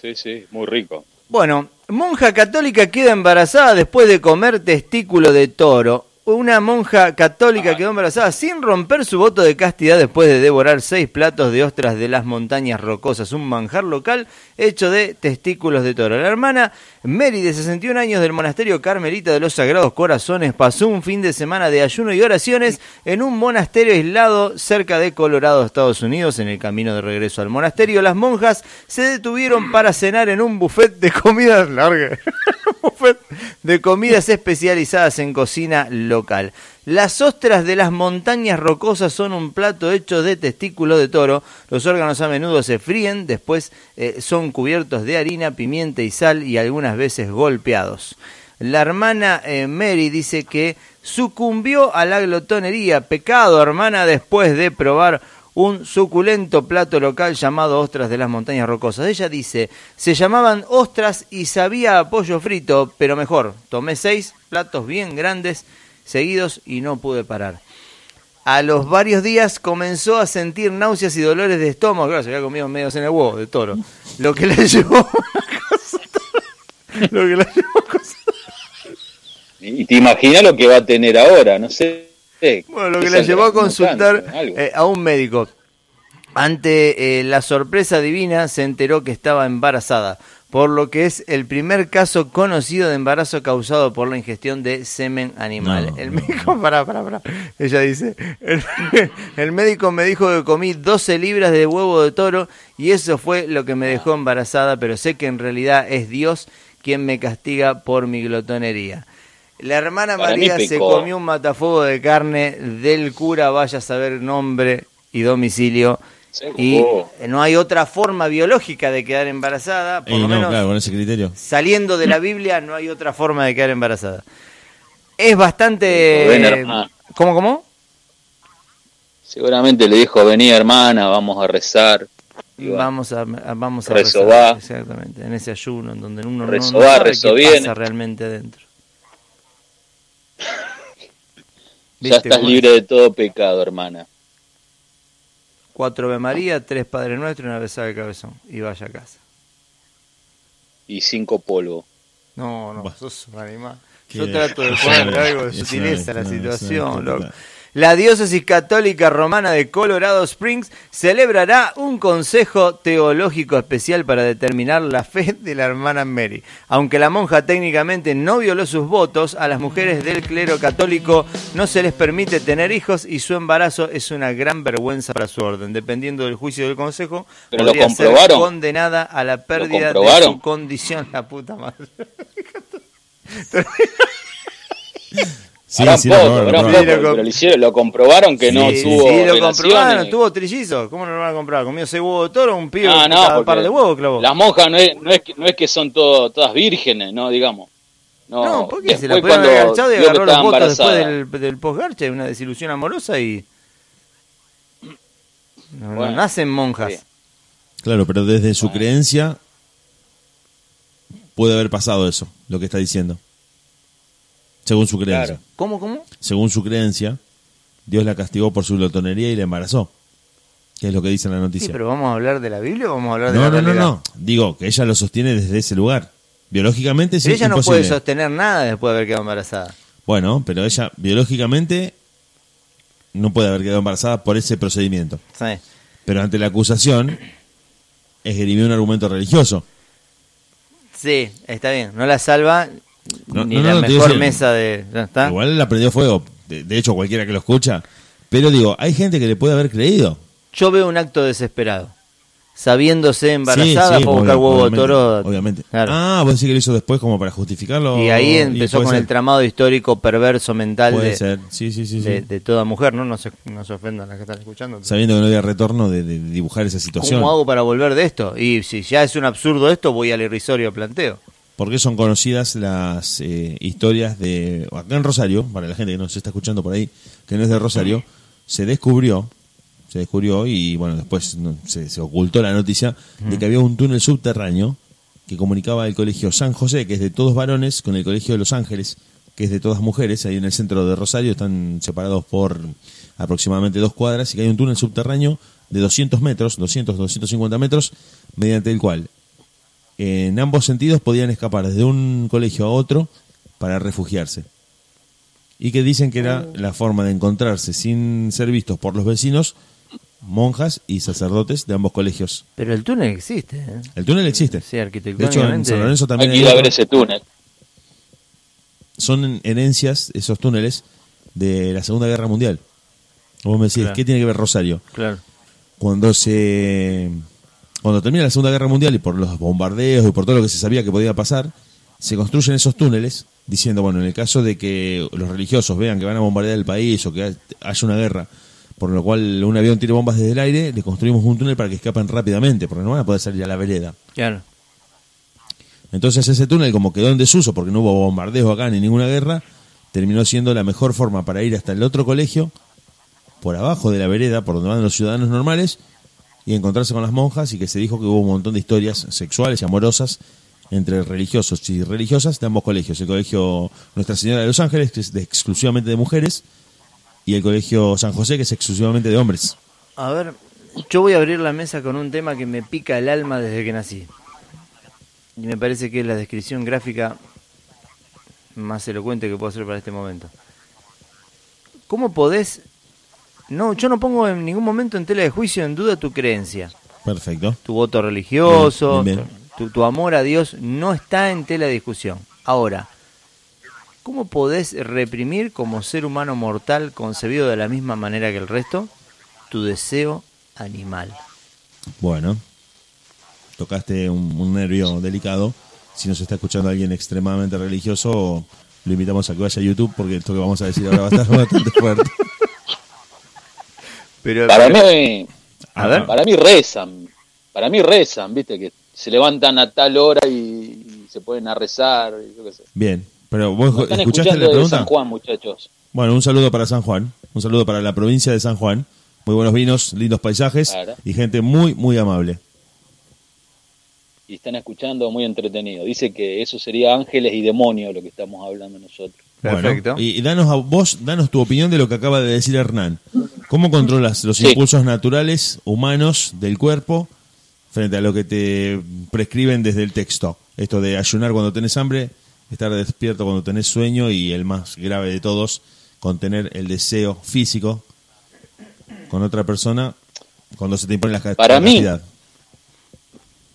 Sí, sí, muy rico. Bueno, monja católica queda embarazada después de comer testículo de toro. Una monja católica quedó embarazada sin romper su voto de castidad después de devorar seis platos de ostras de las montañas rocosas, un manjar local hecho de testículos de toro. La hermana Mary, de 61 años del monasterio Carmelita de los Sagrados Corazones, pasó un fin de semana de ayuno y oraciones en un monasterio aislado cerca de Colorado, Estados Unidos. En el camino de regreso al monasterio, las monjas se detuvieron para cenar en un buffet de comidas largas. buffet de comidas especializadas en cocina local. Las ostras de las montañas rocosas son un plato hecho de testículo de toro. Los órganos a menudo se fríen, después eh, son cubiertos de harina, pimienta y sal y algunas veces golpeados. La hermana eh, Mary dice que sucumbió a la glotonería. Pecado, hermana, después de probar un suculento plato local llamado ostras de las montañas rocosas. Ella dice, se llamaban ostras y sabía a pollo frito, pero mejor, tomé seis platos bien grandes seguidos y no pude parar. A los varios días comenzó a sentir náuseas y dolores de estómago, claro, se había comido medios en el huevo de toro, lo que le llevó a consultar- lo que la llevó a consultar- Y te imaginas lo que va a tener ahora, no sé. Bueno, lo que la llevó a consultar eh, a un médico. Ante eh, la sorpresa divina se enteró que estaba embarazada, por lo que es el primer caso conocido de embarazo causado por la ingestión de semen animal. No, el no, médico, pará, pará, pará. Ella dice, el, el médico me dijo que comí 12 libras de huevo de toro y eso fue lo que me dejó embarazada, pero sé que en realidad es Dios quien me castiga por mi glotonería. La hermana Para María se comió un matafuego de carne del cura, vaya a saber nombre y domicilio. Y jugó. no hay otra forma biológica de quedar embarazada, por lo no, menos claro, con ese criterio. saliendo de la Biblia no hay otra forma de quedar embarazada. Es bastante... Ven, hermana. ¿Cómo, cómo? Seguramente le dijo, vení hermana, vamos a rezar. Y Vamos a, a- vamos a Resobá. rezar, exactamente, en ese ayuno en donde uno no- sabe qué bien. pasa realmente adentro. ya ¿Viste estás libre de todo pecado, hermana. Cuatro Ave María, tres Padre Nuestro y una besada de cabezón. Y vaya a casa. Y cinco polvo. No, no, Bah. sos un animal. Qué- Yo trato de una- algo de sutileza a la situación, loco. La diócesis católica romana de Colorado Springs celebrará un consejo teológico especial para determinar la fe de la hermana Mary. Aunque la monja técnicamente no violó sus votos, a las mujeres del clero católico no se les permite tener hijos y su embarazo es una gran vergüenza para su orden. Dependiendo del juicio del consejo, Pero podría ser condenada a la pérdida de su condición. La puta madre. Sí, Harán sí, poco, lo probaron, lo harán probaron. poco, pero lo hicieron, lo comprobaron que no Sí, tuvo Sí, lo comprobaron, tuvo trillizos. ¿Cómo no lo van a comprar? Comió ese huevo de toro, un pibe Ah, que no, porque par de huevos clavó. las monjas no es, no es, que, no es que son todo- todas vírgenes, ¿no? Digamos. No, No, ¿por qué? Se la después pudieron haber agachado y agarró los votos después del, del postgarcha, una desilusión amorosa y. No, no Bueno, nacen monjas. sí. Claro, pero desde su creencia puede haber pasado eso, lo que está diciendo. Según su creencia. Claro. ¿Cómo, cómo? Según su creencia, Dios la castigó por su glotonería y la embarazó. Que es lo que dice en la Sí, noticia. pero ¿vamos a hablar de la Biblia o vamos a hablar de no, la no, no, realidad? no. Digo que ella lo sostiene desde ese lugar. Biológicamente sí Pero ella no imposible. puede sostener nada después de haber quedado embarazada. Bueno, pero ella biológicamente no puede haber quedado embarazada por ese procedimiento. Sí. Pero ante la acusación esgrimió un argumento religioso. Sí, está bien. No la salva No, ni no, la no, mejor digo, mesa de. ¿ya está? Igual la prendió fuego. De, de hecho, cualquiera que lo escucha. Pero digo, hay gente que le puede haber creído. Yo veo un acto desesperado. Sabiéndose embarazada, Sí, sí, fue a buscar huevo de toro. Obviamente. Claro. Ah, vos decís que lo hizo después como para justificarlo. y ahí empezó con ser. el tramado histórico perverso mental Puede de, ser, sí, de, de toda mujer, ¿no? No se, no se ofendan las que están escuchando. Sabiendo que no había retorno de, de dibujar esa situación. ¿Cómo hago para volver de esto? Y si ya es un absurdo esto, voy al irrisorio planteo. Porque son conocidas las eh, historias de. Acá en Rosario, para la gente que nos está escuchando por ahí, que no es de Rosario, se descubrió, se descubrió y bueno, después se, se ocultó la noticia de que había un túnel subterráneo que comunicaba el colegio San José, que es de todos varones, con el colegio de Los Ángeles, que es de todas mujeres, ahí en el centro de Rosario, están separados por aproximadamente dos cuadras, y que hay un túnel subterráneo de 200 metros, 200, 250 metros, mediante el cual en ambos sentidos podían escapar desde un colegio a otro para refugiarse. Y que dicen que era la forma de encontrarse sin ser vistos por los vecinos, monjas y sacerdotes de ambos colegios. Pero el túnel existe. ¿eh? El túnel existe. Sí, De hecho, en. San Lorenzo Hay también que hay ir a ver ese túnel. son herencias, esos túneles, de la Segunda Guerra Mundial. Vos me decís, Claro. ¿qué tiene que ver Rosario? Claro. cuando se cuando termina la Segunda Guerra Mundial y por los bombardeos y por todo lo que se sabía que podía pasar, se construyen esos túneles diciendo, bueno, en el caso de que los religiosos vean que van a bombardear el país o que hay- haya una guerra, por lo cual un avión tire bombas desde el aire, le construimos un túnel para que escapen rápidamente, porque no van a poder salir a la vereda. Claro. Entonces ese túnel, como quedó en desuso porque no hubo bombardeo acá ni ninguna guerra, terminó siendo la mejor forma para ir hasta el otro colegio, por abajo de la vereda, por donde van los ciudadanos normales, y encontrarse con las monjas y que se dijo que hubo un montón de historias sexuales y amorosas entre religiosos y religiosas de ambos colegios. El colegio Nuestra Señora de los Ángeles, que es exclusivamente de mujeres, y el colegio San José, que es exclusivamente de hombres. A ver, yo voy a abrir la mesa con un tema que me pica el alma desde que nací. Y me parece que es la descripción gráfica más elocuente que puedo hacer para este momento. ¿Cómo podés... No, yo no pongo en ningún momento en tela de juicio en duda tu creencia. Perfecto. Tu voto religioso, Bien, bien, Tu, tu amor a Dios no está en tela de discusión. Ahora, ¿cómo podés reprimir como ser humano mortal concebido de la misma manera que el resto tu deseo animal? Bueno, tocaste un, un nervio delicado. Si nos está escuchando alguien extremadamente religioso, lo invitamos a que vaya a YouTube porque esto que vamos a decir ahora va a estar bastante fuerte. Pero, Para pero- mí, a ver, para mí rezan. Para mí rezan, viste, que se levantan a tal hora y, y se ponen a rezar. y yo qué sé. Bien, pero vos están escuchaste escuchando la de pregunta. San Juan, muchachos. Bueno, un saludo para San Juan, un saludo para la provincia de San Juan. Muy buenos vinos, lindos paisajes Claro. y gente muy, muy amable. Y están escuchando muy entretenido. Dice que eso sería ángeles y demonios lo que estamos hablando nosotros. Perfecto. Bueno, y, y danos a vos, danos tu opinión de lo que acaba de decir Hernán. ¿Cómo controlas los Sí. impulsos naturales humanos del cuerpo frente a lo que te prescriben desde el texto? Esto de ayunar cuando tenés hambre, estar despierto cuando tenés sueño y el más grave de todos, contener el deseo físico con otra persona cuando se te impone la ca- Para mí.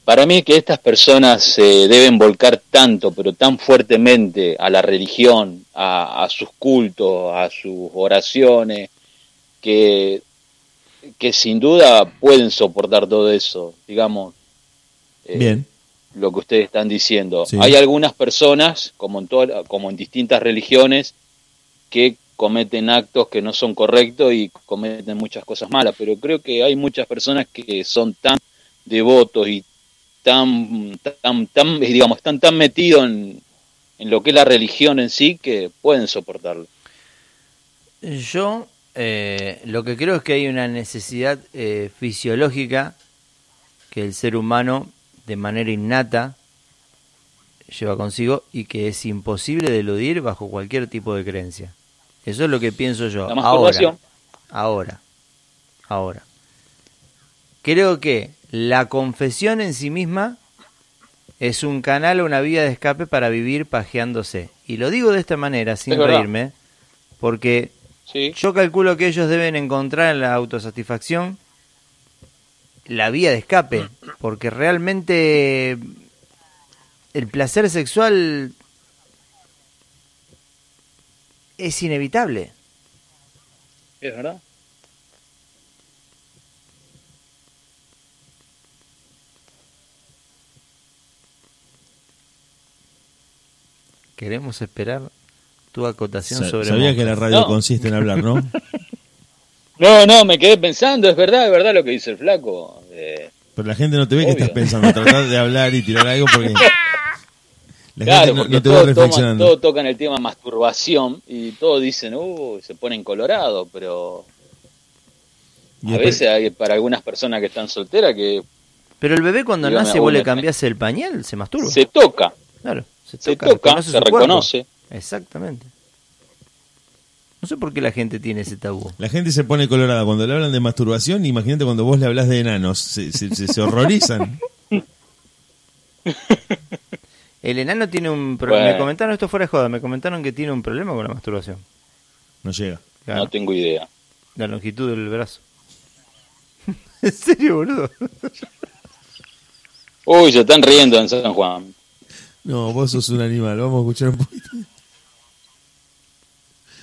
Para mí que estas personas se deben volcar tanto, pero tan fuertemente a la religión, a, a sus cultos, a sus oraciones, que, que sin duda pueden soportar todo eso, digamos. eh, Bien. Lo que ustedes están diciendo. Sí. Hay algunas personas, como en, toda- como en distintas religiones, que cometen actos que no son correctos y cometen muchas cosas malas, pero creo que hay muchas personas que son tan devotos y tan, tan, tan digamos, están tan metidos en, en lo que es la religión en sí que pueden soportarlo. Yo eh, lo que creo es que hay una necesidad eh, fisiológica que el ser humano de manera innata lleva consigo y que es imposible de eludir bajo cualquier tipo de creencia. Eso es lo que pienso yo. La Ahora, ahora, ahora. Creo que la confesión en sí misma es un canal o una vía de escape para vivir pajeándose. Y lo digo de esta manera, sin Es reírme, porque Sí, yo calculo que ellos deben encontrar en la autosatisfacción la vía de escape, porque realmente el placer sexual es inevitable. es verdad. Queremos esperar tu acotación Sa- sobre Sabía que la radio No. consiste en hablar, ¿no? No, no, me quedé pensando, es verdad, es verdad lo que dice el flaco. Eh, Pero la gente no te ve que estás pensando, tratar de hablar y tirar algo porque la claro, gente no, porque no te todos toman- reflexionando. todos tocan el tema masturbación y todos dicen, uh, se ponen colorado, pero Y a veces hay para algunas personas que están solteras que Pero el bebé cuando nace vos le cambiás el pañal, se masturba. se toca, Claro, se se toca, toca, reconoce se su cuerpo. reconoce. Exactamente. No sé por qué la gente tiene ese tabú. La gente se pone colorada cuando le hablan de masturbación. Imagínate cuando vos le hablas de enanos, se, se- se- se horrorizan. El enano tiene un problema. Me comentaron esto fuera de joda. Me comentaron que tiene un problema con la masturbación. No llega. Claro, No tengo idea. La longitud del brazo. ¿En serio, boludo? Uy, se están riendo en San Juan. No, vos sos un animal. Vamos a escuchar un poquito.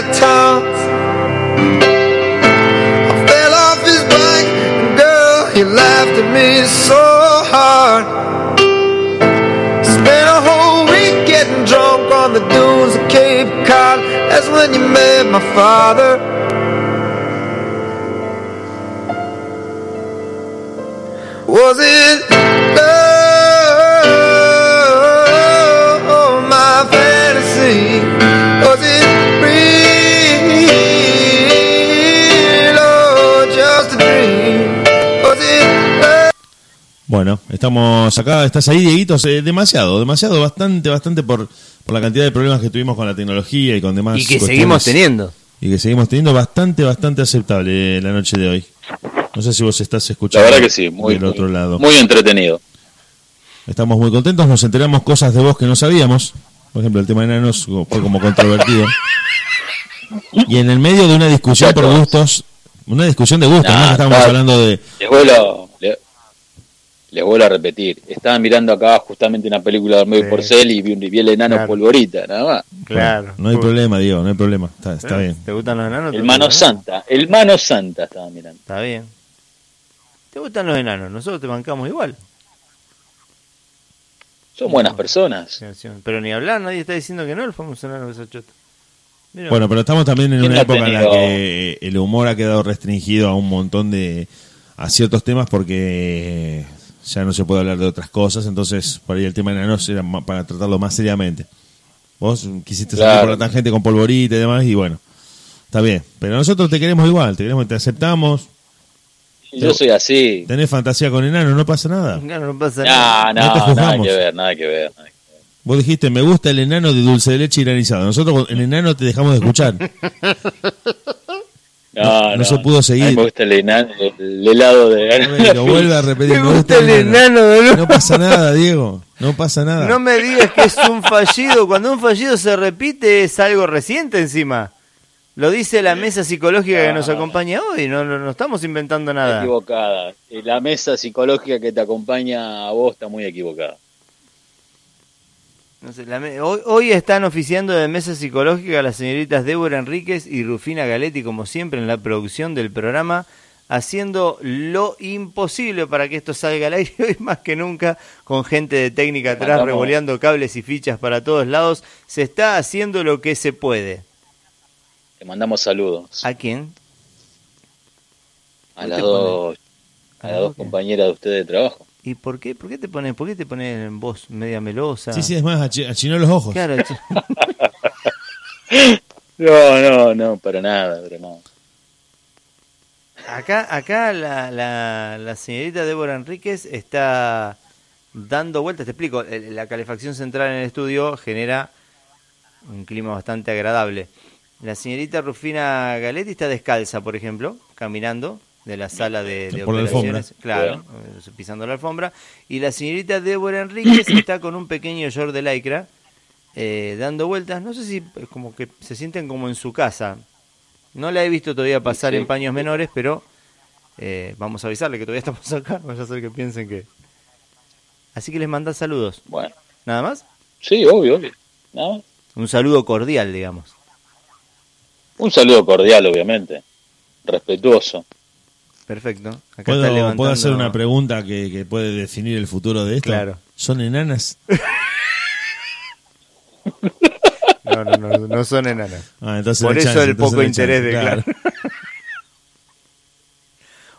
Times. I fell off his bike and girl, he laughed at me so hard. Spent a whole week getting drunk on the dunes of Cape Cod. That's when you met my father. Was it Bueno, estamos acá. ¿Estás ahí, Dieguito? Eh, demasiado, demasiado, bastante, bastante por, por la cantidad de problemas que tuvimos con la tecnología y con demás. Y que cuestiones. seguimos teniendo. Y que seguimos teniendo bastante, bastante aceptable eh, la noche de hoy. No sé si vos estás La escuchando verdad que sí, muy, del otro muy- lado. muy entretenido. Estamos muy contentos, nos enteramos cosas de vos que no sabíamos. Por ejemplo, el tema de enanos fue como controvertido. Y en el medio de una discusión por gustos, una discusión de gustos, no Nah, que estamos está- hablando de... Le- les vuelvo a repetir. Estaba mirando acá justamente una película de Armeo Sí. Porcel y vi, un- vi el enano Claro. polvorita, nada más. Claro. No hay Uy, problema, Diego, no hay problema. Está, está ¿eh? bien. ¿Te gustan los enanos? ¿Te El mano santa, el mano santa estaba mirando. Está bien. ¿Te gustan los enanos? Nosotros te bancamos igual. Son buenas personas. Pero ni hablar, nadie está diciendo que no, el famoso enano de Sochota. Mira. Bueno, pero estamos también en ¿Quién una época en la que el humor ha quedado restringido a un montón de... a ciertos temas porque ya no se puede hablar de otras cosas, entonces por ahí el tema de enanos era para tratarlo más seriamente. Vos quisiste salir Claro. por la tangente con polvorita y demás y bueno, está bien. Pero nosotros te queremos igual, te queremos, te aceptamos, Yo soy así. tenés fantasía con enanos, no pasa nada. Claro, no pasa nada. No, No te no, nada que ver, nada que ver. nada que ver. Vos dijiste, me gusta el enano de dulce de leche granizado. Nosotros el enano te dejamos de escuchar. No, No, no se pudo A seguir. mí me gusta el, enano- el helado de Bueno, Lo vuelve a repetir. Me gusta el enano de. No pasa nada, Diego. No pasa nada. No me digas que es un fallido. Cuando un fallido se repite es algo reciente encima. Lo dice la mesa psicológica que nos acompaña hoy. No, no, no estamos inventando nada. equivocada. La mesa psicológica que te acompaña a vos está muy equivocada. No sé, la me- hoy, hoy están oficiando de mesa psicológica las señoritas Débora Enríquez y Rufina Galetti, como siempre, en la producción del programa, haciendo lo imposible para que esto salga al aire hoy más que nunca, con gente de técnica atrás Mandamos- revoleando cables y fichas para todos lados. Se está haciendo lo que se puede. Te mandamos saludos ¿A quién? a ¿Qué las dos, a Ah, las dos ok. compañeras de ustedes de trabajo. ¿Y por qué? ¿Por qué te pones, por qué te pones en voz media melosa? Sí, sí, es más, achi- achinó los ojos. Claro, No, no, no, para nada, pero no. Acá, acá la, la, la señorita Débora Enríquez está dando vueltas. Te explico, la calefacción central en el estudio genera un clima bastante agradable. La señorita Rufina Galetti está descalza, por ejemplo, caminando de la sala de, de Por la operaciones. Claro, eh, pisando la alfombra. Y la señorita Débora Enríquez está con un pequeño short de lycra eh, dando vueltas. No sé si es como que se sienten como en su casa. No la he visto todavía pasar Sí. en paños menores, pero eh, vamos a avisarle que todavía estamos acá. Vaya a ser que piensen que. Así que les manda saludos. Bueno, ¿Nada más? sí, obvio, obvio. ¿No? Un saludo cordial, digamos. Un saludo cordial, obviamente. Respetuoso. Perfecto. Acá ¿Puedo, está levantando... puedo hacer una pregunta que, que puede definir el futuro de esto? Claro. ¿Son enanas? No, no, no, no son enanas. Ah, entonces Por eso chance, el entonces poco interés de claro.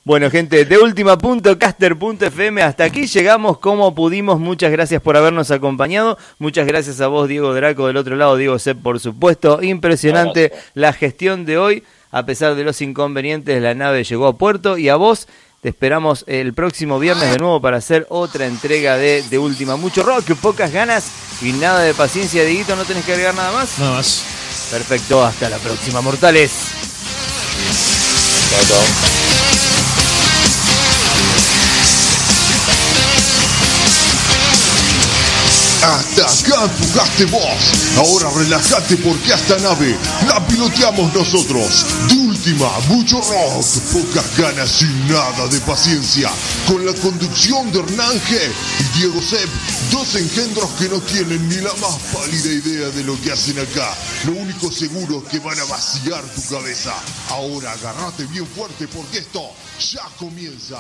Bueno, gente, de última punto, caster.fm, hasta aquí llegamos como pudimos. Muchas gracias por habernos acompañado. Muchas gracias a vos, Diego Draco, del otro lado, Diego Sepp, por supuesto. Impresionante la gestión de hoy. A pesar de los inconvenientes, la nave llegó a puerto y a vos te esperamos el próximo viernes de nuevo para hacer otra entrega de De Última. Mucho rock, pocas ganas y nada de paciencia, Dieguito. ¿No tenés que agregar nada más? Nada más. Perfecto, hasta la próxima, mortales. Chao, chao. Hasta acá empujaste vos. Ahora relájate porque esta nave la piloteamos nosotros. De última, mucho rock, pocas ganas y nada de paciencia. Con la conducción de Hernán G y Diego Sepp, dos engendros que no tienen ni la más pálida idea de lo que hacen acá. Lo único seguro es que van a vaciar tu cabeza. Ahora agárrate bien fuerte porque esto ya comienza.